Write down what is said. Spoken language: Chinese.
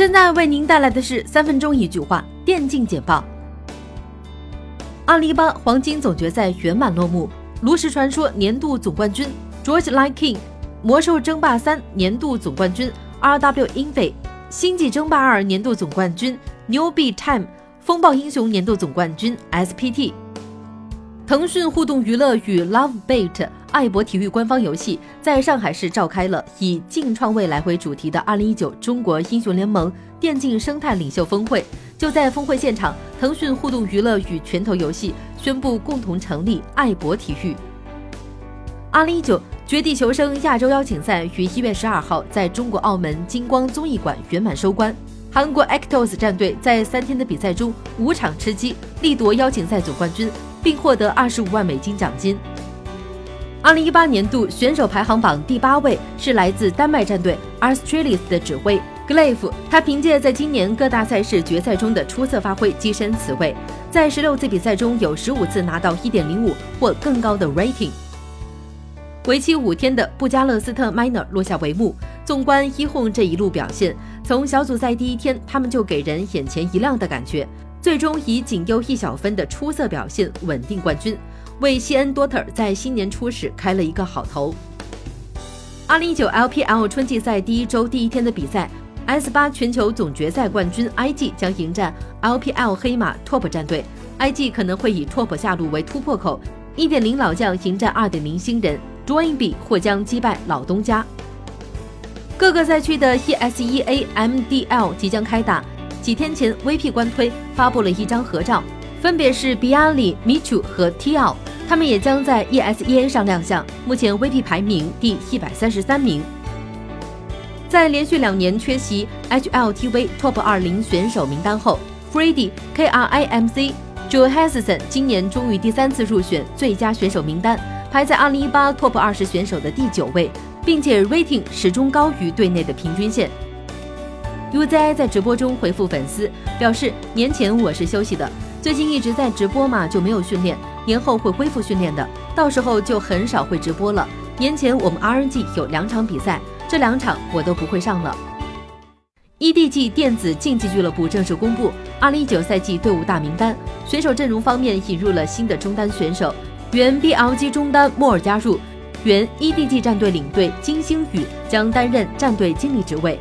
现在为您带来的是三分钟一句话电竞简报。二零一八黄金总决赛圆满落幕，炉石传说年度总冠军 George Line King，魔兽争霸三年度总冠军 RW Infi，星际争霸二年度总冠军 Newbie Time，风暴英雄年度总冠军 SPT。腾讯互动娱乐与 LoveBait。爱博体育官方游戏在上海市召开了以“竞创未来”为主题的2019中国英雄联盟电竞生态领袖峰会。就在峰会现场，腾讯互动娱乐与拳头游戏宣布共同成立爱博体育。2019绝地求生亚洲邀请赛于1月12号在中国澳门金光综艺馆圆满收官。韩国 Actos 战队在三天的比赛中五场吃鸡，力夺邀请赛总冠军，并获得25万美金奖金。二零一八年度选手排行榜第八位是来自丹麦战队 Australis 的指挥 Glaive，他凭借在今年各大赛事决赛中的出色发挥跻身此位，在十六次比赛中有十五次拿到一点零五或更高的 rating。为期五天的布加勒斯特 Minor 落下帷幕。纵观一红这一路表现，从小组赛第一天他们就给人眼前一亮的感觉，最终以仅优一小分的出色表现稳定冠军。为西恩多特尔在新年初始开了一个好头。二零一九 LPL 春季赛第一周第一天的比赛，S 八全球总决赛冠军 IG 将迎战 LPL 黑马 TOP 战队，IG 可能会以 TOP 下路为突破口，一点零老将迎战二点零新人 Joinb 或将击败老东家。各个赛区的 ESEA MDL 即将开打，几天前 VP 官推发布了一张合照，分别是 Bialy、Michu 和 T.L。他们也将在 ESEA 上亮相，目前 VP 排名第一百三十三名。在连续两年缺席 HLTV Top 二零选手名单后，Freddie KRIMC Johansson 今年终于第三次入选最佳选手名单，排在二零一八 Top 二十选手的第九位，并且 rating 始终高于队内的平均线。UZI 在直播中回复粉丝表示：“年前我是休息的，最近一直在直播嘛，就没有训练。”年后会恢复训练的，到时候就很少会直播了。年前我们 RNG 有两场比赛，这两场我都不会上了。EDG 电子竞技俱乐部正式公布2019赛季队伍大名单，选手阵容方面引入了新的中单选手，原 BLG 中单莫尔加入，原 EDG 战队领队金星宇将担任战队经理职位。